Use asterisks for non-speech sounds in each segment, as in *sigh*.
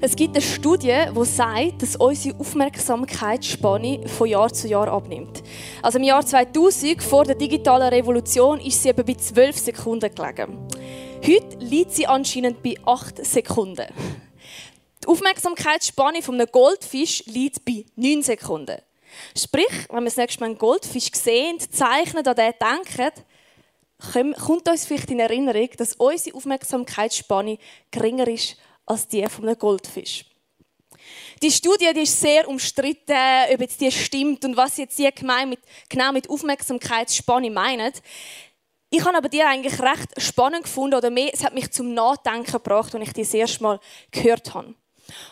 Es gibt eine Studie, die sagt, dass unsere Aufmerksamkeitsspanne von Jahr zu Jahr abnimmt. Also im Jahr 2000, vor der digitalen Revolution, ist sie etwa bei 12 Sekunden gelegen. Heute liegt sie anscheinend bei 8 Sekunden. Die Aufmerksamkeitsspanne von einem Goldfisch liegt bei 9 Sekunden. Sprich, wenn wir das nächste Mal einen Goldfisch sehen, zeichnen, an den denken, kommt uns vielleicht in Erinnerung, dass unsere Aufmerksamkeitsspanne geringer ist als die von einem Goldfisch. Die Studie die ist sehr umstritten, ob jetzt die stimmt und was jetzt die mit, genau mit Aufmerksamkeitsspanne meinen. Ich habe aber die eigentlich recht spannend gefunden oder mehr, es hat mich zum Nachdenken gebracht, als ich die das erste Mal gehört habe.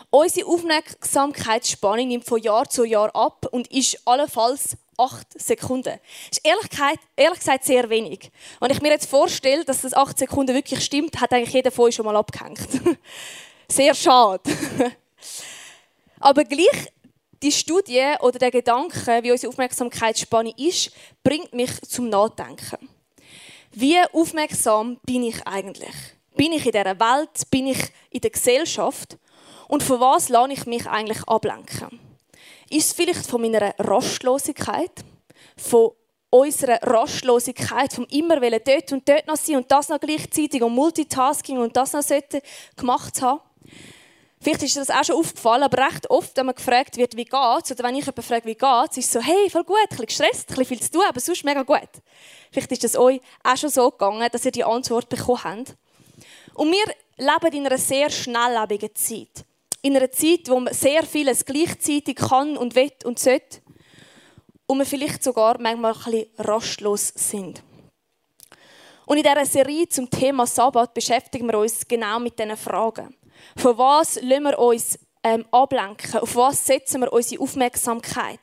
Unsere Aufmerksamkeitsspanne nimmt von Jahr zu Jahr ab und ist allenfalls acht Sekunden. Das ist ehrlich gesagt, ehrlich gesagt sehr wenig. Wenn ich mir jetzt vorstelle, dass das acht Sekunden wirklich stimmt, hat eigentlich jeder von euch schon mal abgehängt. *laughs* Sehr schade. *laughs* Aber gleich die Studie oder der Gedanke, wie unsere Aufmerksamkeitsspanne ist, bringt mich zum Nachdenken. Wie aufmerksam bin ich eigentlich? Bin ich in dieser Welt? Bin ich in der Gesellschaft? Und von was lasse ich mich eigentlich ablenken? Ist es vielleicht von meiner Rastlosigkeit? Von unserer Rastlosigkeit, vom immer dort und dort noch sein und das noch gleichzeitig und Multitasking und das noch gemacht haben? Vielleicht ist dir das auch schon aufgefallen, aber recht oft, wenn man gefragt wird, wie geht's, oder wenn ich jemanden frage, wie geht's, ist es so, hey, voll gut, ein bisschen gestresst, ein bisschen viel zu tun, aber sonst mega gut. Vielleicht ist es euch auch schon so gegangen, dass ihr die Antwort bekommen habt. Und wir leben in einer sehr schnelllebigen Zeit. In einer Zeit, wo man sehr vieles gleichzeitig kann und will und sollte. Und wir vielleicht sogar manchmal ein bisschen rastlos sind. Und in dieser Serie zum Thema Sabbat beschäftigen wir uns genau mit diesen Fragen. Von was lassen wir uns ähm, ablenken? Auf was setzen wir unsere Aufmerksamkeit?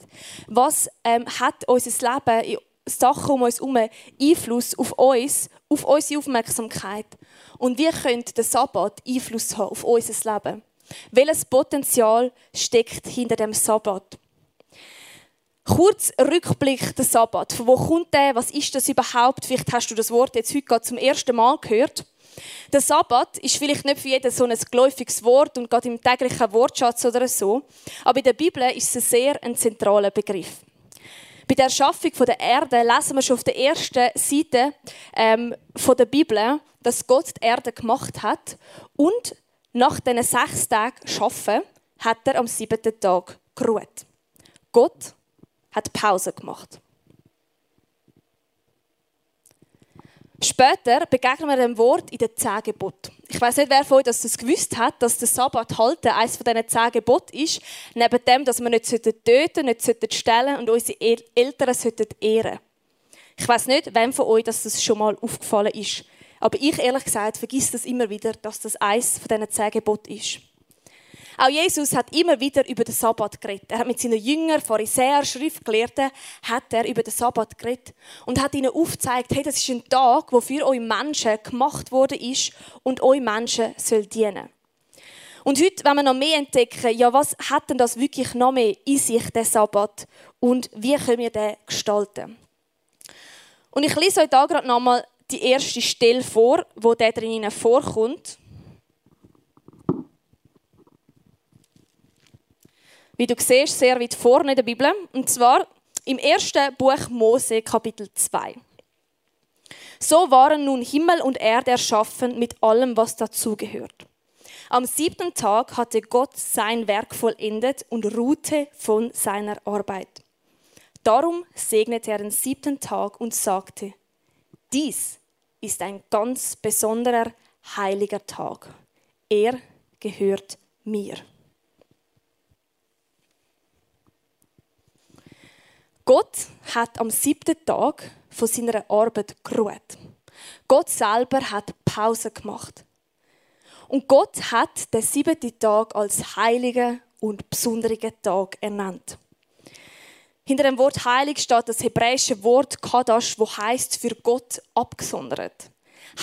Was ähm, hat unser Leben, Sachen um uns herum Einfluss auf uns, auf unsere Aufmerksamkeit? Und wie könnte der Sabbat Einfluss haben auf unser Leben? Welches Potenzial steckt hinter dem Sabbat? Kurz Rückblick der Sabbat. Von wo kommt der? Was ist das überhaupt? Vielleicht hast du das Wort jetzt heute gerade zum ersten Mal gehört. Der Sabbat ist vielleicht nicht für jeden so ein geläufiges Wort und gerade im täglichen Wortschatz oder so, aber in der Bibel ist es ein sehr ein zentraler Begriff. Bei der Erschaffung der Erde lesen wir schon auf der ersten Seite ähm, von der Bibel, dass Gott die Erde gemacht hat und nach diesen sechs Tagen Schaffen hat er am siebten Tag geruht. Gott hat Pause gemacht. Später begegnen wir dem Wort in den zehn Geboten. Ich weiß nicht, wer von euch das gewusst hat, dass der Sabbat halten eines von diesen zehn Geboten ist. Neben dem, dass wir nicht töten, nicht stellen und unsere Eltern ehren Ich weiß nicht, wem von euch das schon mal aufgefallen ist. Aber ich, ehrlich gesagt, vergiss das immer wieder, dass das eines von diesen zehn Geboten ist. Auch Jesus hat immer wieder über den Sabbat geredet. Er hat mit seinen Jüngern, Pharisäer, Schriftgelehrten, hat er über den Sabbat geredet und hat ihnen aufgezeigt, hey, das ist ein Tag, wo für euch Menschen gemacht worden ist und euch Menschen soll dienen. Und heute, wenn wir noch mehr entdecken, ja, was hat denn das wirklich noch mehr in sich, der Sabbat? Und wie können wir den gestalten? Und ich lese euch da gerade nochmal die erste Stelle vor, wo der drinnen vorkommt. Wie du siehst, sehr weit vorne in der Bibel. Und zwar im ersten Buch Mose, Kapitel 2. So waren nun Himmel und Erde erschaffen mit allem, was dazugehört. Am siebten Tag hatte Gott sein Werk vollendet und ruhte von seiner Arbeit. Darum segnete er den siebten Tag und sagte, dies ist ein ganz besonderer heiliger Tag. Er gehört mir. Gott hat am siebten Tag von seiner Arbeit geruht. Gott selber hat Pause gemacht. Und Gott hat den siebten Tag als heiligen und besonderen Tag ernannt. Hinter dem Wort heilig steht das hebräische Wort Kadash, wo heißt für Gott abgesondert.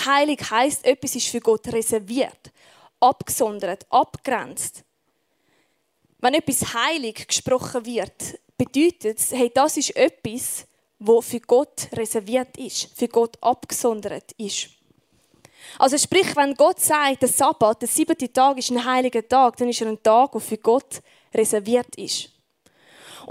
Heilig heißt, etwas ist für Gott reserviert, abgesondert, abgrenzt. Wenn etwas heilig gesprochen wird, bedeutet, hey, das ist etwas, wo für Gott reserviert ist, für Gott abgesondert ist. Also sprich, wenn Gott sagt, der Sabbat, der siebte Tag ist ein heiliger Tag, dann ist er ein Tag, der für Gott reserviert ist.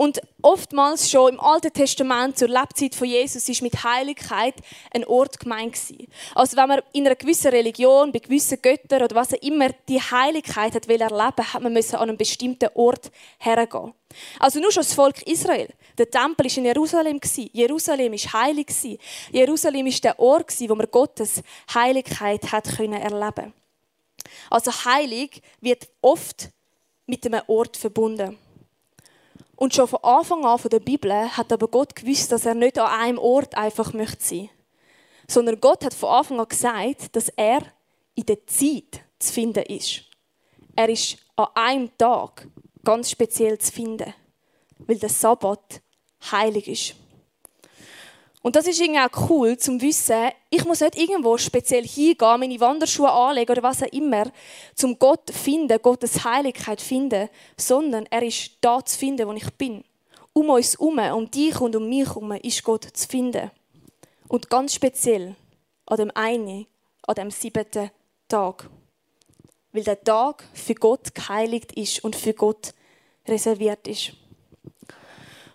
Und oftmals schon im Alten Testament zur Lebzeit von Jesus ist mit Heiligkeit ein Ort gemeint gewesen. Also wenn man in einer gewissen Religion, bei gewissen Göttern oder was auch immer die Heiligkeit hat will erleben, hat man müssen an einen bestimmten Ort hergehen. Also nur schon das Volk Israel. Der Tempel ist in Jerusalem Jerusalem ist heilig Jerusalem ist der Ort wo man Gottes Heiligkeit hat können erleben. Also heilig wird oft mit einem Ort verbunden. Und schon von Anfang an von der Bibel hat aber Gott gewusst, dass er nicht an einem Ort einfach möchte sein, sondern Gott hat von Anfang an gesagt, dass er in der Zeit zu finden ist. Er ist an einem Tag ganz speziell zu finden, weil der Sabbat heilig ist. Und das ist irgendwie auch cool, zum wissen, ich muss nicht irgendwo speziell hingehen, meine Wanderschuhe anlegen oder was auch immer, zum Gott finden, Gottes Heiligkeit finden, sondern er ist da zu finden, wo ich bin. Um uns herum, um dich und um mich herum ist Gott zu finden. Und ganz speziell an dem einen, an dem siebten Tag. Weil der Tag für Gott geheiligt ist und für Gott reserviert ist.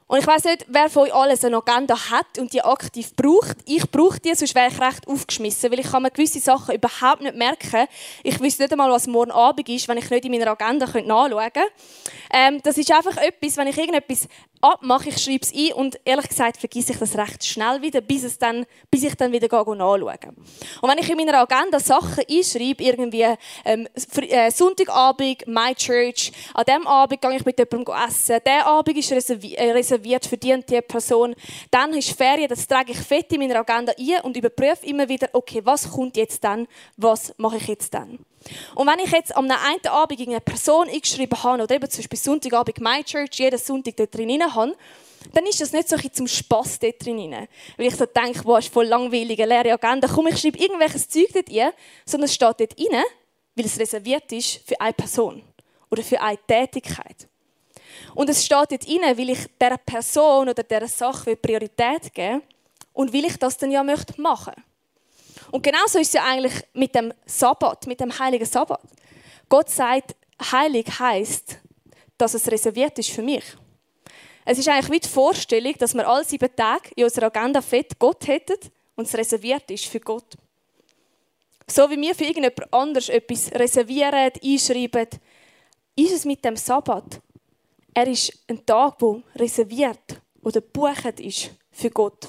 Und ich weiß nicht, wer von euch alles eine Agenda hat und die aktiv braucht. Ich brauche die, sonst wäre ich recht aufgeschmissen, weil ich kann mir gewisse Sachen überhaupt nicht merken. Ich wüsste nicht einmal, was morgen Abend ist, wenn ich nicht in meiner Agenda nachschauen könnte. Ähm, das ist einfach etwas, wenn ich irgendetwas abmache, ich schreibe es ein und ehrlich gesagt vergesse ich das recht schnell wieder, bis, es dann, bis ich dann wieder nachschaue. Und wenn ich in meiner Agenda Sachen einschreibe, irgendwie ähm, äh, Sonntagabend, My Church, an diesem Abend gehe ich mit jemandem essen, der Abend ist äh, reserviert für die und die Person, dann ist Ferien, das trage ich fett in meiner Agenda ein und überprüfe immer wieder, okay, was kommt jetzt dann, was mache ich jetzt dann. Und wenn ich jetzt am einen Abend eine Person eingeschrieben habe, oder eben zum Beispiel Sonntagabend My Church, jeden Sonntag dort drin habe, dann ist das nicht so ein zum Spass dort drin. Weil ich so denke, wow, ist voll langweilige, leere Agenda. Komm, ich schreibe irgendwelches Zeug dort rein, sondern es steht dort rein, weil es reserviert ist für eine Person oder für eine Tätigkeit. Und es steht dort rein, weil ich dieser Person oder dieser Sache Priorität geben und will ich das dann ja möchte machen und genauso ist es ja eigentlich mit dem Sabbat, mit dem heiligen Sabbat. Gott sagt, heilig heißt, dass es reserviert ist für mich. Es ist eigentlich wie die Vorstellung, dass wir alle sieben Tage in unserer Agenda fett Gott hätten und es reserviert ist für Gott. So wie wir für irgendjemand anders etwas reservieren, einschreiben, ist es mit dem Sabbat. Er ist ein Tag, der reserviert oder bucht ist für Gott.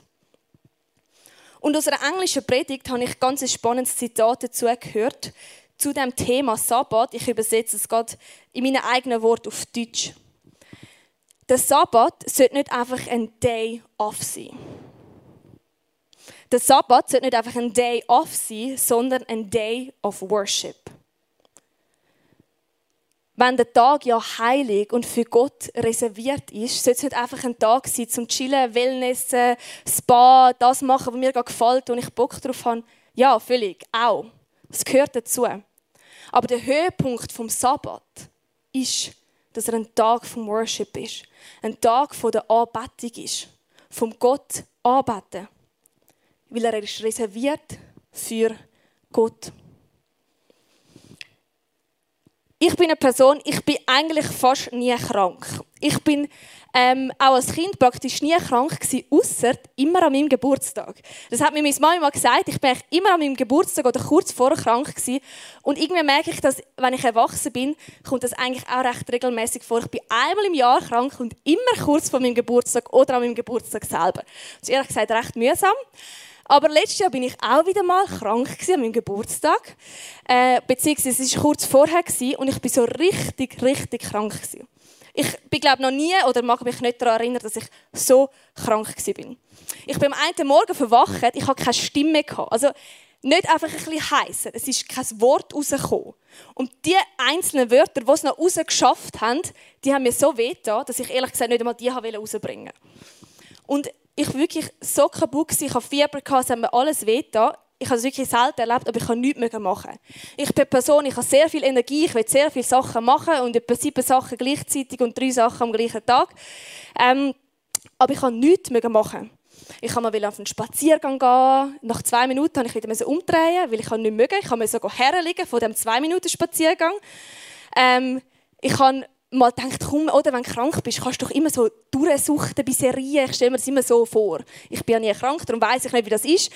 Und aus einer englischen Predigt habe ich ein ganz spannendes Zitat dazu gehört, zu dem Thema Sabbat. Ich übersetze es gerade in meinen eigenen Worten auf Deutsch. Der Sabbat sollte nicht einfach ein Day off sein. Der Sabbat sollte nicht einfach ein Day off sein, sondern ein Day of Worship wenn der Tag ja heilig und für Gott reserviert ist, sollte es nicht einfach ein Tag sein zum Chillen, Wellnessen, Spa, das machen, was mir gerade gefällt und ich Bock drauf habe. Ja, völlig, auch. Das gehört dazu. Aber der Höhepunkt vom Sabbat ist, dass er ein Tag vom Worship ist. Ein Tag von der Anbetung ist. Vom Gott anbeten. Weil er ist reserviert für Gott ich bin eine Person, ich bin eigentlich fast nie krank. Ich bin ähm, auch als Kind praktisch nie krank gewesen, ausser immer an meinem Geburtstag. Das hat mir meine Mama mal gesagt, ich bin immer an meinem Geburtstag oder kurz vorher krank gewesen. Und irgendwie merke ich, dass, wenn ich erwachsen bin, kommt das eigentlich auch recht regelmäßig vor. Ich bin einmal im Jahr krank und immer kurz vor meinem Geburtstag oder an meinem Geburtstag selber. Das ist ehrlich gesagt recht mühsam. Aber letztes Jahr bin ich auch wieder mal krank an meinem Geburtstag. Äh, beziehungsweise es war kurz vorher und ich bin so richtig, richtig krank. Gewesen. Ich bin glaube noch nie oder mag mich nicht daran erinnern, dass ich so krank bin. Ich bin am einen Morgen verwacht, ich hatte keine Stimme gehabt. Also nicht einfach ein bisschen heiß. Es ist kein Wort rausgekommen. Und die einzelnen Wörter, die es noch rausgeschafft haben, die haben mir so weh dass ich ehrlich gesagt nicht einmal die rausbringen wollte. Und ich wirklich so kaputt, ich hatte Fieber, es hat mir alles weh Ich habe es wirklich selten erlebt, aber ich kann nichts mehr machen. Ich bin eine Person, ich habe sehr viel Energie, ich will sehr viele Sachen machen und etwa sieben Sachen gleichzeitig und drei Sachen am gleichen Tag. Ähm, aber ich kann nichts mehr machen. Ich kann mal auf einen Spaziergang gehen. Nach zwei Minuten musste ich wieder umdrehen, weil ich nicht mögen. Ich musste sogar herliegen von dem zwei Minuten Spaziergang. Ähm, ich habe mal gedacht, komm, oder wenn du krank bist, kannst du doch immer so durchsuchten bei Serien. Ich stelle mir das immer so vor. Ich bin ja nie krank, darum weiß ich nicht, wie das ist.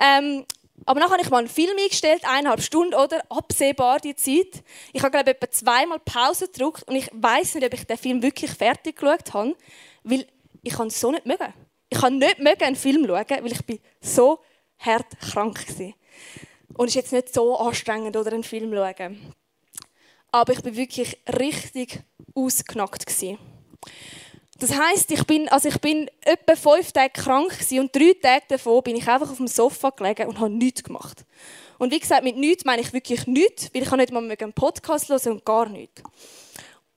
Ähm, aber dann habe ich mal einen Film eingestellt, eineinhalb Stunden, oder? Absehbar die Zeit. Ich habe, glaube ich, etwa zweimal Pause gedrückt und ich weiß nicht, ob ich den Film wirklich fertig geschaut habe, weil ich es so nicht mögen. Ich kann nicht mögen einen Film schauen, weil ich bin so hart krank war. Und es ist jetzt nicht so anstrengend, oder einen Film schauen. Aber ich bin wirklich richtig ausgenockt. Das heißt, ich bin, also ich bin etwa fünf Tage krank und drei Tage davon bin ich einfach auf dem Sofa gelegen und habe nichts gemacht. Und wie gesagt, mit nichts meine ich wirklich nichts, weil ich nicht mal einen Podcast hören und gar nichts.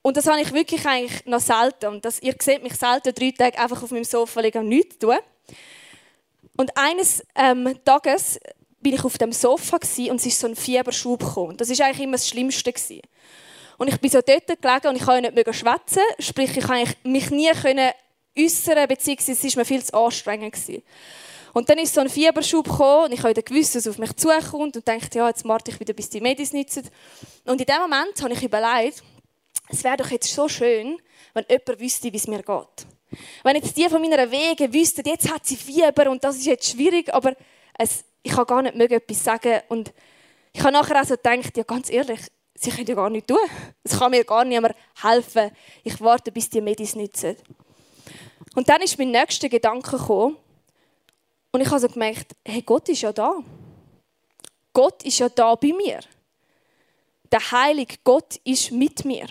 Und das habe ich wirklich eigentlich noch selten. Und das, ihr seht mich selten drei Tage einfach auf meinem Sofa liegen und nichts tun. Und eines ähm, Tages bin ich auf dem Sofa und es ist so ein Fieberschub gekommen. Das ist eigentlich immer das Schlimmste gewesen. Und ich bin so dort gelegen und ich konnte nicht schwätzen. Sprich, ich konnte mich nie äußern, beziehungsweise es war mir viel zu anstrengend. Und dann ist so ein Fieberschub gekommen und ich habe gewusst, dass es auf mich zukommt und dachte, ja, jetzt warte ich wieder, bis die Medis nützen. Und in dem Moment habe ich überlegt, es wäre doch jetzt so schön, wenn jemand wüsste, wie es mir geht. Wenn jetzt die von meiner Wege wüssten, jetzt hat sie Fieber und das ist jetzt schwierig, aber es, ich kann gar nicht etwas sagen. Und ich habe nachher auch so gedacht, ja, ganz ehrlich, sie können ja gar nichts tun. Es kann mir gar niemand helfen. Ich warte, bis die Medis nützen. Und dann ist mein nächster Gedanke gekommen. Und ich habe so gemerkt, hey, Gott ist ja da. Gott ist ja da bei mir. Der heilige Gott ist mit mir.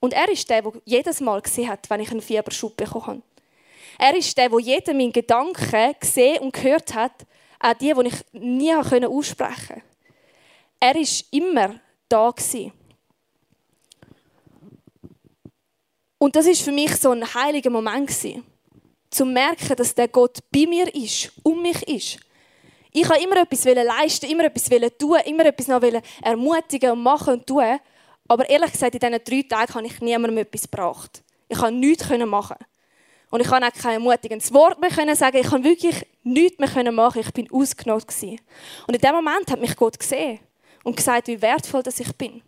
Und er ist der, der jedes Mal gesehen hat, wenn ich einen Fieberschub bekommen habe. Er ist der, der jeden meinen Gedanken gesehen und gehört hat, auch die, die ich nie aussprechen konnte. Er ist immer da gewesen. Und das ist für mich so ein heiliger Moment gewesen, zu merken, dass der Gott bei mir ist, um mich ist. Ich habe immer etwas leisten, immer etwas tun, immer etwas noch ermutigen und machen und tun. Aber ehrlich gesagt, in diesen drei Tagen habe ich niemandem etwas gebracht. Ich konnte nichts machen. Und ich konnte auch kein ermutigendes Wort mehr sagen. Ich konnte wirklich nichts mehr machen. Ich bin ausgenutzt. Und in dem Moment hat mich Gott gesehen und gesagt, wie wertvoll dass ich bin.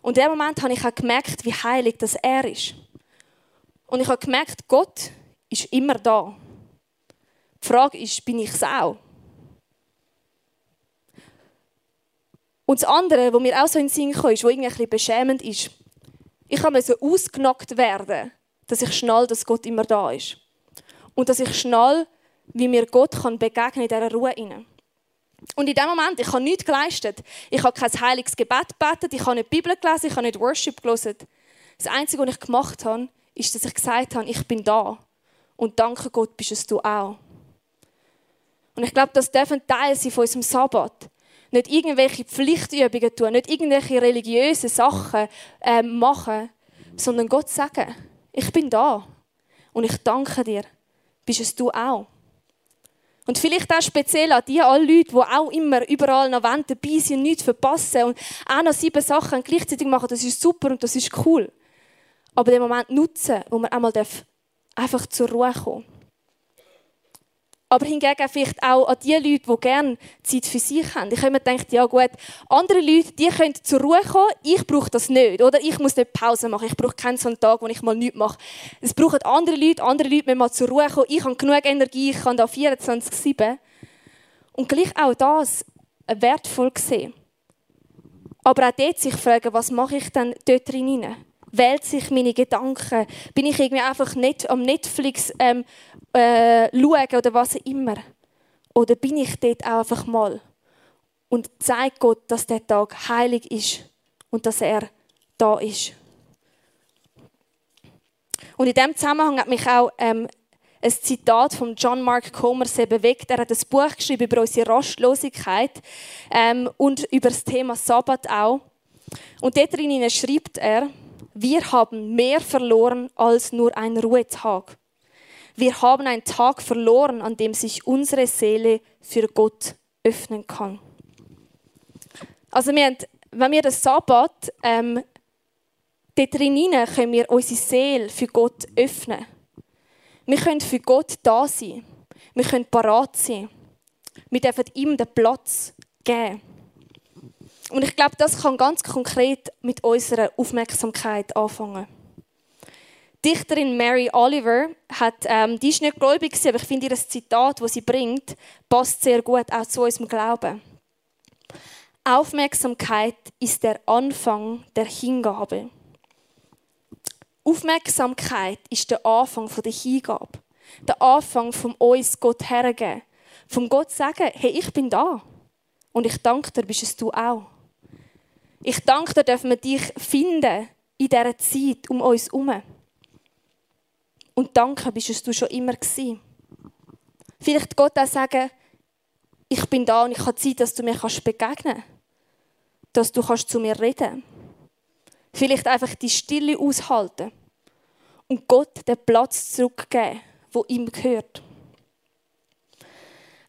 Und in dem Moment habe ich auch gemerkt, wie heilig das er ist. Und ich habe gemerkt, Gott ist immer da. Die Frage ist, bin ich es auch? Und das andere, was mir auch so in den Sinn kam, ist, was irgendwie beschämend ist, ich so ausgenockt werden, dass ich schnall, dass Gott immer da ist. Und dass ich schnall, wie mir Gott kann in dieser Ruhe. Rein. Und in dem Moment, ich habe nichts geleistet. Ich habe kein heiliges Gebet gebetet, ich habe nicht die Bibel gelesen, ich habe nicht Worship gelesen. Das Einzige, was ich gemacht habe, ist, dass ich gesagt habe, ich bin da. Und danke Gott, bist es du auch. Und ich glaube, das dürfen Teil sein von unserem Sabbat. Nicht irgendwelche Pflichtübungen tun, nicht irgendwelche religiösen Sachen äh, machen, sondern Gott sagen, ich bin da. Und ich danke dir, bist es du auch. Und vielleicht auch speziell an die alle Leute, die auch immer überall noch wollen, dabei sind nichts verpassen und auch noch sieben Sachen gleichzeitig machen, das ist super und das ist cool. Aber den Moment nutzen, wo man einmal einfach zur Ruhe kommen aber hingegen vielleicht auch an die Leute, die gerne Zeit für sich haben. Ich habe mir gedacht, ja gut, andere Leute, die können zur Ruhe kommen, ich brauche das nicht. Oder ich muss nicht Pause machen, ich brauche keinen so einen Tag, wo ich mal nichts mache. Es brauchen andere Leute, andere Leute müssen mal zur Ruhe kommen. Ich habe genug Energie, ich kann da 24-7. Und gleich auch das wertvoll sehen. Aber auch dort sich fragen, was mache ich denn dort drin? Wählt sich meine Gedanken? Bin ich irgendwie einfach nicht am Netflix ähm, äh, schauen oder was immer? Oder bin ich dort auch einfach mal und zeige Gott, dass der Tag heilig ist und dass er da ist? Und in diesem Zusammenhang hat mich auch ähm, ein Zitat von John Mark Comer sehr bewegt. Er hat ein Buch geschrieben über unsere Rastlosigkeit ähm, und über das Thema Sabbat auch. Und dort drin schreibt er, wir haben mehr verloren als nur ein Ruhetag. Wir haben einen Tag verloren, an dem sich unsere Seele für Gott öffnen kann. Also wir haben, wenn wir das Sabbat, ähm, dort drinnen können wir unsere Seele für Gott öffnen. Wir können für Gott da sein. Wir können parat sein. Wir dürfen ihm den Platz geben. Und ich glaube, das kann ganz konkret mit unserer Aufmerksamkeit anfangen. Dichterin Mary Oliver hat, ähm, die ist nicht gläubig, aber ich finde ihr Zitat, das sie bringt, passt sehr gut auch zu unserem Glauben. Aufmerksamkeit ist der Anfang der Hingabe. Aufmerksamkeit ist der Anfang der Hingabe. Der Anfang vom uns Gott hergeben. Vom Gott sagen, hey, ich bin da. Und ich danke dir, bist es du auch. Ich danke dir, dürfen wir dich finden in dieser Zeit um uns herum. Und danke, bist du schon immer gewesen. Vielleicht Gott auch sagen, ich bin da und ich habe Zeit, dass du mir begegnen kannst. Dass du kannst zu mir reden Vielleicht einfach die Stille aushalten und Gott den Platz zurückgeben, wo ihm gehört.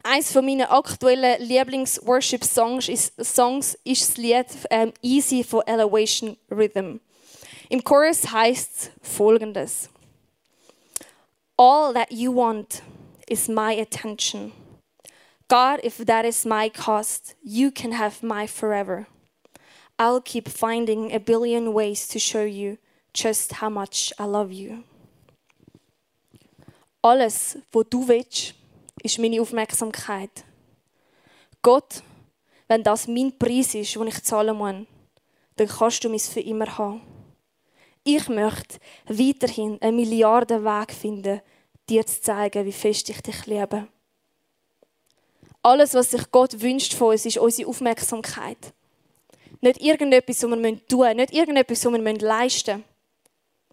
Eines von meinen aktuellen Lieblings-Worship-Songs ist, Songs ist das Lied ähm, Easy von Elevation Rhythm. Im Chorus heißt es folgendes: All that you want is my attention. God, if that is my cost, you can have my forever. I'll keep finding a billion ways to show you just how much I love you. Alles, wo du willst, ist meine Aufmerksamkeit. Gott, wenn das mein Preis ist, den ich zahlen muss, dann kannst du mich für immer haben. Ich möchte weiterhin einen Milliardenweg finden, dir zu zeigen, wie fest ich dich liebe. Alles, was sich Gott wünscht von uns, ist unsere Aufmerksamkeit. Nicht irgendetwas, was wir tun müssen, nicht irgendetwas, was wir leisten müssen.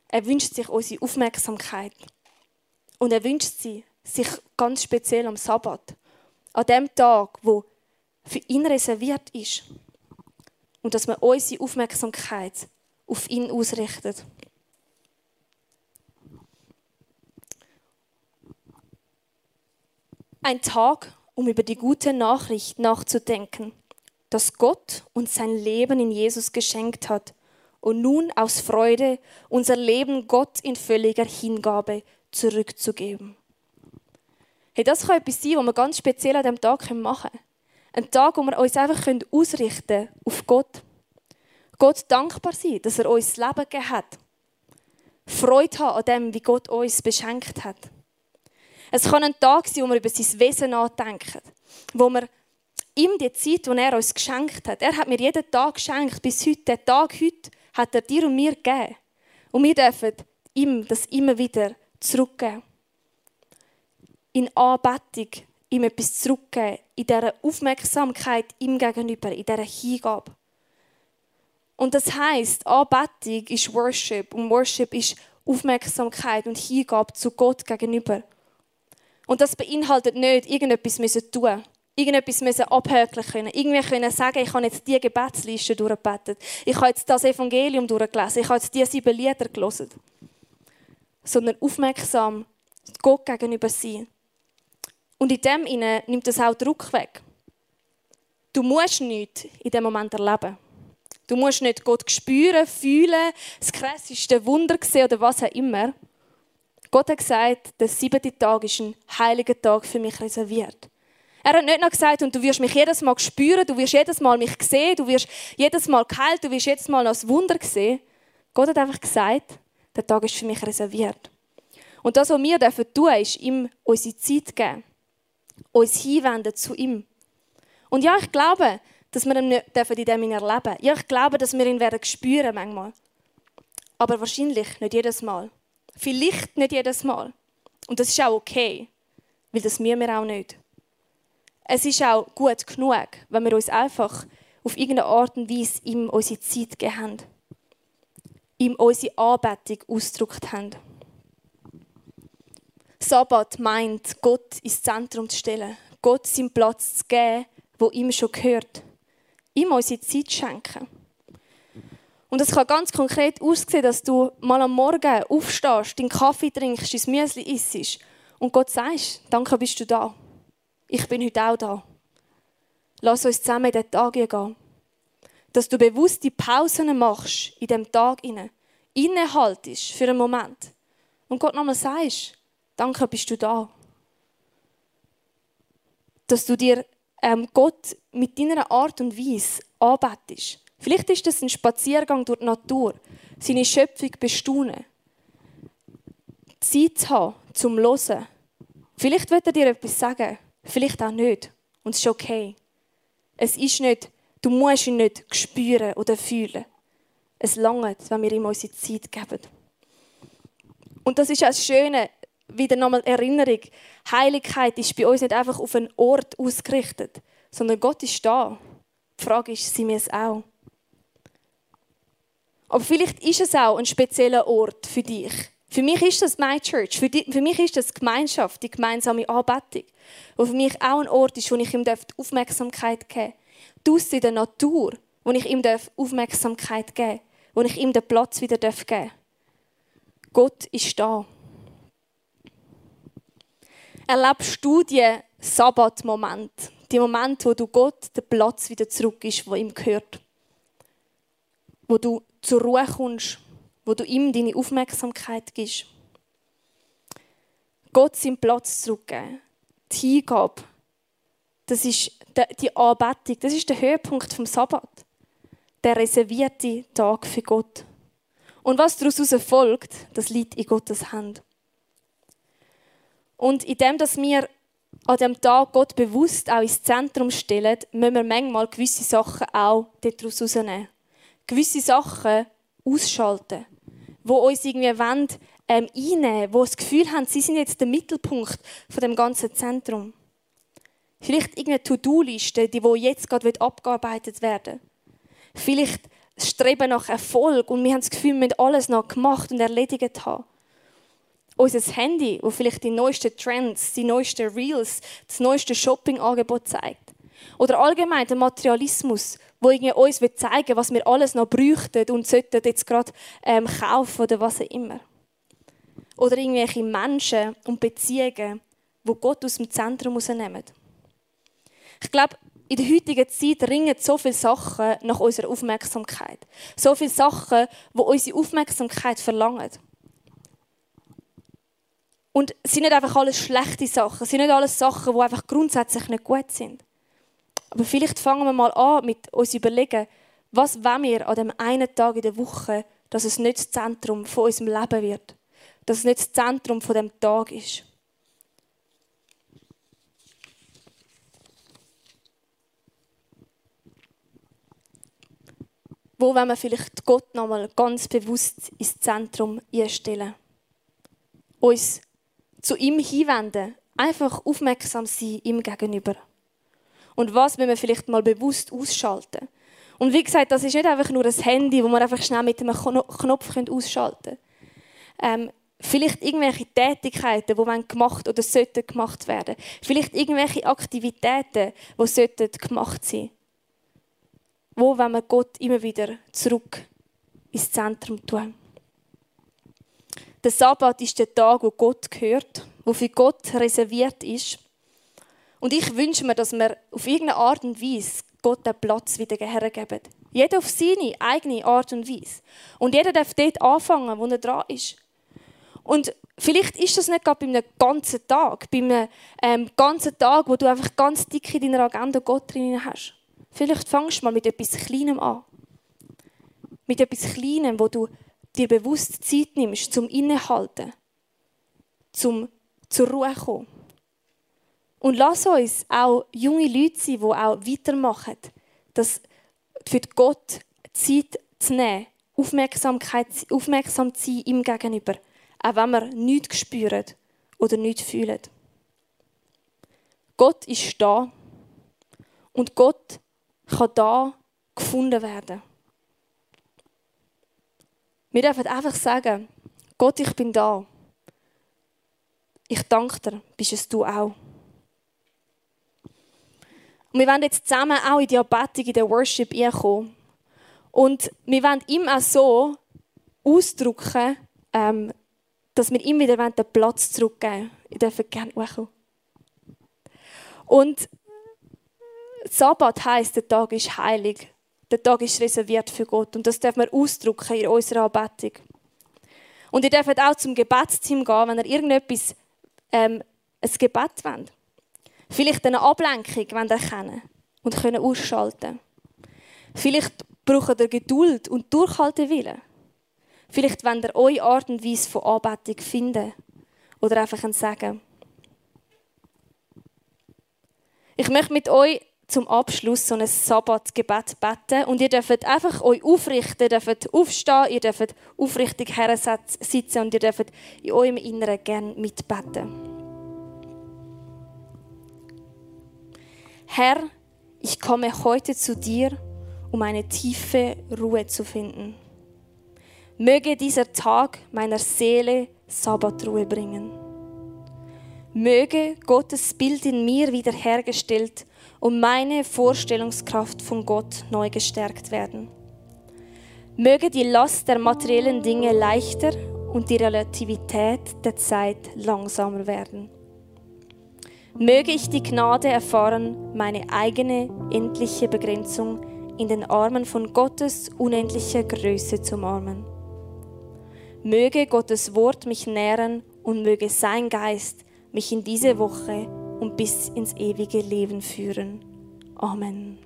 Er wünscht sich unsere Aufmerksamkeit. Und er wünscht sie sich ganz speziell am Sabbat. An dem Tag, wo für ihn reserviert ist. Und dass wir unsere Aufmerksamkeit auf ihn ausrichten. Ein Tag, um über die gute Nachricht nachzudenken das Gott uns sein Leben in Jesus geschenkt hat und nun aus Freude unser Leben Gott in völliger Hingabe zurückzugeben. Hey, das kann etwas sein, was wir ganz speziell an diesem Tag machen können. Ein Tag, wo wir uns einfach ausrichten können auf Gott. Gott dankbar sein, dass er uns das Leben gegeben hat. Freude haben an dem, wie Gott uns beschenkt hat. Es kann ein Tag sein, wo wir über sein Wesen nachdenken, wo wir ihm die Zeit, die er uns geschenkt hat. Er hat mir jeden Tag geschenkt, bis heute. Den Tag heute hat er dir und mir gegeben. Und wir dürfen ihm das immer wieder zurückgeben. In Anbetung ihm etwas zurückgeben, in dieser Aufmerksamkeit ihm gegenüber, in dieser Hingabe. Und das heißt, Anbetung ist Worship und Worship ist Aufmerksamkeit und Hingabe zu Gott gegenüber. Und das beinhaltet nicht, irgendetwas müssen tun irgendetwas müssen abhökeln können. Irgendwie können sagen, ich habe jetzt diese Gebetsliste durchgebetet. Ich habe jetzt das Evangelium durchgelesen. Ich habe jetzt diese sieben Lieder gelesen. Sondern aufmerksam Gott gegenüber sein. Und in dem Inne nimmt das auch Druck weg. Du musst nichts in dem Moment erleben. Du musst nicht Gott spüren, fühlen, das krasseste Wunder sehen oder was auch immer. Gott hat gesagt, der siebte Tag ist ein heiliger Tag für mich reserviert. Er hat nicht noch gesagt, und du wirst mich jedes Mal spüren, du wirst jedes Mal mich sehen, du wirst jedes Mal geheilt, du wirst jedes Mal noch das Wunder sehen. Gott hat einfach gesagt, der Tag ist für mich reserviert. Und das, was wir tun dürfen, ist ihm unsere Zeit geben. Uns hinwenden zu ihm. Und ja, ich glaube, dass wir ihn nicht in dem erleben Ja, ich glaube, dass wir ihn werden spüren manchmal. Aber wahrscheinlich nicht jedes Mal. Vielleicht nicht jedes Mal. Und das ist auch okay. Weil das müssen wir auch nicht es ist auch gut genug, wenn wir uns einfach auf irgendeine Art und Weise ihm unsere Zeit gegeben haben. Ihm unsere Anbetung ausgedrückt haben. Sabbat meint, Gott ins Zentrum zu stellen, Gott seinen Platz zu geben, wo ihm schon gehört. Ihm unsere Zeit schenken. Und es kann ganz konkret aussehen, dass du mal am Morgen aufstehst, deinen Kaffee trinkst, dein Müsli isst und Gott sagst, danke bist du da ich bin heute auch da. Lass uns zusammen in den Tag gehen. Dass du bewusst die Pausen machst in dem Tag inne, innehaltest für einen Moment und Gott nochmal sagst, danke bist du da. dass du dir ähm, Gott mit deiner Art und Weise anbetest. Vielleicht ist das ein Spaziergang durch die Natur, seine Schöpfung bestaunen. Zeit zu haben, zum Hören. Vielleicht wird er dir etwas sagen, vielleicht auch nicht. Und es ist okay. Es ist nicht, du musst ihn nicht spüren oder fühlen. Es langt, wenn wir ihm unsere Zeit geben. Und das ist auch das Schöne, wieder nochmal Erinnerung. Heiligkeit ist bei uns nicht einfach auf einen Ort ausgerichtet, sondern Gott ist da. Die Frage ist, sind wir es auch? Aber vielleicht ist es auch ein spezieller Ort für dich. Für mich ist das My Church. Für, die, für mich ist das Gemeinschaft, die gemeinsame Anbetung. Wo für mich auch ein Ort ist, wo ich ihm Aufmerksamkeit geben darf. Draussen in der Natur, wo ich ihm Aufmerksamkeit geben darf. Wo ich ihm den Platz wieder geben darf. Gott ist da. Erlebst du die Sabbatmomente? Die Momente, wo du Gott den Platz wieder zurück ist, wo ihm gehört. Wo du zur Ruhe kommst, wo du ihm deine Aufmerksamkeit gibst. Gott seinen Platz zurückgeben. Die Hingabe. Das ist die Anbetung. Das ist der Höhepunkt vom Sabbat. Der reservierte Tag für Gott. Und was daraus folgt, das liegt in Gottes Hand. Und in dem, dass wir an dem Tag Gott bewusst auch ins Zentrum stellen, müssen wir manchmal gewisse Sachen auch daraus rausnehmen. Gewisse Sachen ausschalten, wo uns irgendwie wollen, ähm, einnehmen, wo das Gefühl haben, sie sind jetzt der Mittelpunkt von dem ganzen Zentrum. Vielleicht irgendeine To-Do-Liste, die jetzt gerade abgearbeitet werden. Vielleicht Streben nach Erfolg und wir haben das Gefühl, wir müssen alles noch gemacht und erledigt haben. Unser Handy, wo vielleicht die neuesten Trends, die neuesten Reels, das neueste Shopping-Angebot zeigt. Oder allgemein der Materialismus, wo irgendwie uns zeigen will, was wir alles noch bräuchten und sollten jetzt gerade ähm, kaufen oder was auch immer. Oder irgendwelche Menschen und Beziehungen, wo Gott aus dem Zentrum rausnehmen. Ich glaube, in der heutigen Zeit ringen so viele Sachen nach unserer Aufmerksamkeit. So viele Sachen, die unsere Aufmerksamkeit verlangen. Und es sind nicht einfach alles schlechte Sachen, es sind nicht alles Sachen, die einfach grundsätzlich nicht gut sind. Aber vielleicht fangen wir mal an mit uns überlegen, was wollen wir an dem einen Tag in der Woche, dass es nicht das Zentrum von unserem Leben wird, dass es nicht das Zentrum von dem Tag ist. wo wollen wir vielleicht Gott nochmal ganz bewusst ins Zentrum einstellen. Uns zu ihm hinwenden, einfach aufmerksam sein ihm gegenüber. Und was müssen wir vielleicht mal bewusst ausschalten? Und wie gesagt, das ist nicht einfach nur ein Handy, wo man einfach schnell mit einem Knopf ausschalten können. Ähm, vielleicht irgendwelche Tätigkeiten, die gemacht oder sollten gemacht werden. Vielleicht irgendwelche Aktivitäten, die sollten gemacht sein wo wenn wir Gott immer wieder zurück ins Zentrum tun. Der Sabbat ist der Tag, wo Gott gehört, wo für Gott reserviert ist. Und ich wünsche mir, dass wir auf irgendeine Art und Weise Gott den Platz wieder hergeben. Jeder auf seine eigene Art und Weise. Und jeder darf dort anfangen, wo er dran ist. Und vielleicht ist das nicht gerade bei einem ganzen Tag, bei einem ähm, ganzen Tag, wo du einfach ganz dick in deiner Agenda Gott drin hast. Vielleicht fangst du mal mit etwas Kleinem an. Mit etwas Kleinem, wo du dir bewusst Zeit nimmst zum Innehalten, zum zur Ruhe kommen. Und lass uns auch junge Leute sein, die auch weitermachen, das für Gott Zeit zu nehmen, Aufmerksamkeit, aufmerksam zu sein ihm gegenüber, auch wenn wir nichts spüren oder nichts fühlen. Gott ist da und Gott kann da gefunden werden. Wir dürfen einfach sagen, Gott, ich bin da. Ich danke dir, bist es du auch. Und wir wollen jetzt zusammen auch in die Anbetung, in den Worship kommen. Und wir wollen ihm auch so ausdrücken, ähm, dass wir ihm wieder den Platz zurückgeben. Ich darf gerne hochkommen. Und Sabbat heißt, der Tag ist heilig. Der Tag ist reserviert für Gott. Und das darf man ausdrücken in unserer Anbetung. Und ihr dürft auch zum Gebetsteam gehen, wenn ihr irgendetwas, ähm, ein Gebet wollt. Vielleicht eine Ablenkung, wenn ihr erkennen und können ausschalten. Vielleicht braucht ihr Geduld und Durchhaltewillen. Vielleicht wollt ihr eure Art und Weise von Anbetung finden oder einfach ein Sagen. Ich möchte mit euch zum Abschluss so ein Sabbatgebet beten und ihr dürft einfach euch aufrichten, ihr dürft aufstehen, ihr dürft aufrichtig sitzen und ihr dürft in eurem Inneren gerne mitbeten. Herr, ich komme heute zu dir, um eine tiefe Ruhe zu finden. Möge dieser Tag meiner Seele Sabbatruhe bringen. Möge Gottes Bild in mir wiederhergestellt und meine Vorstellungskraft von Gott neu gestärkt werden. Möge die Last der materiellen Dinge leichter und die Relativität der Zeit langsamer werden. Möge ich die Gnade erfahren, meine eigene endliche Begrenzung in den Armen von Gottes unendlicher Größe zu umarmen. Möge Gottes Wort mich nähren und möge sein Geist mich in diese Woche und bis ins ewige Leben führen. Amen.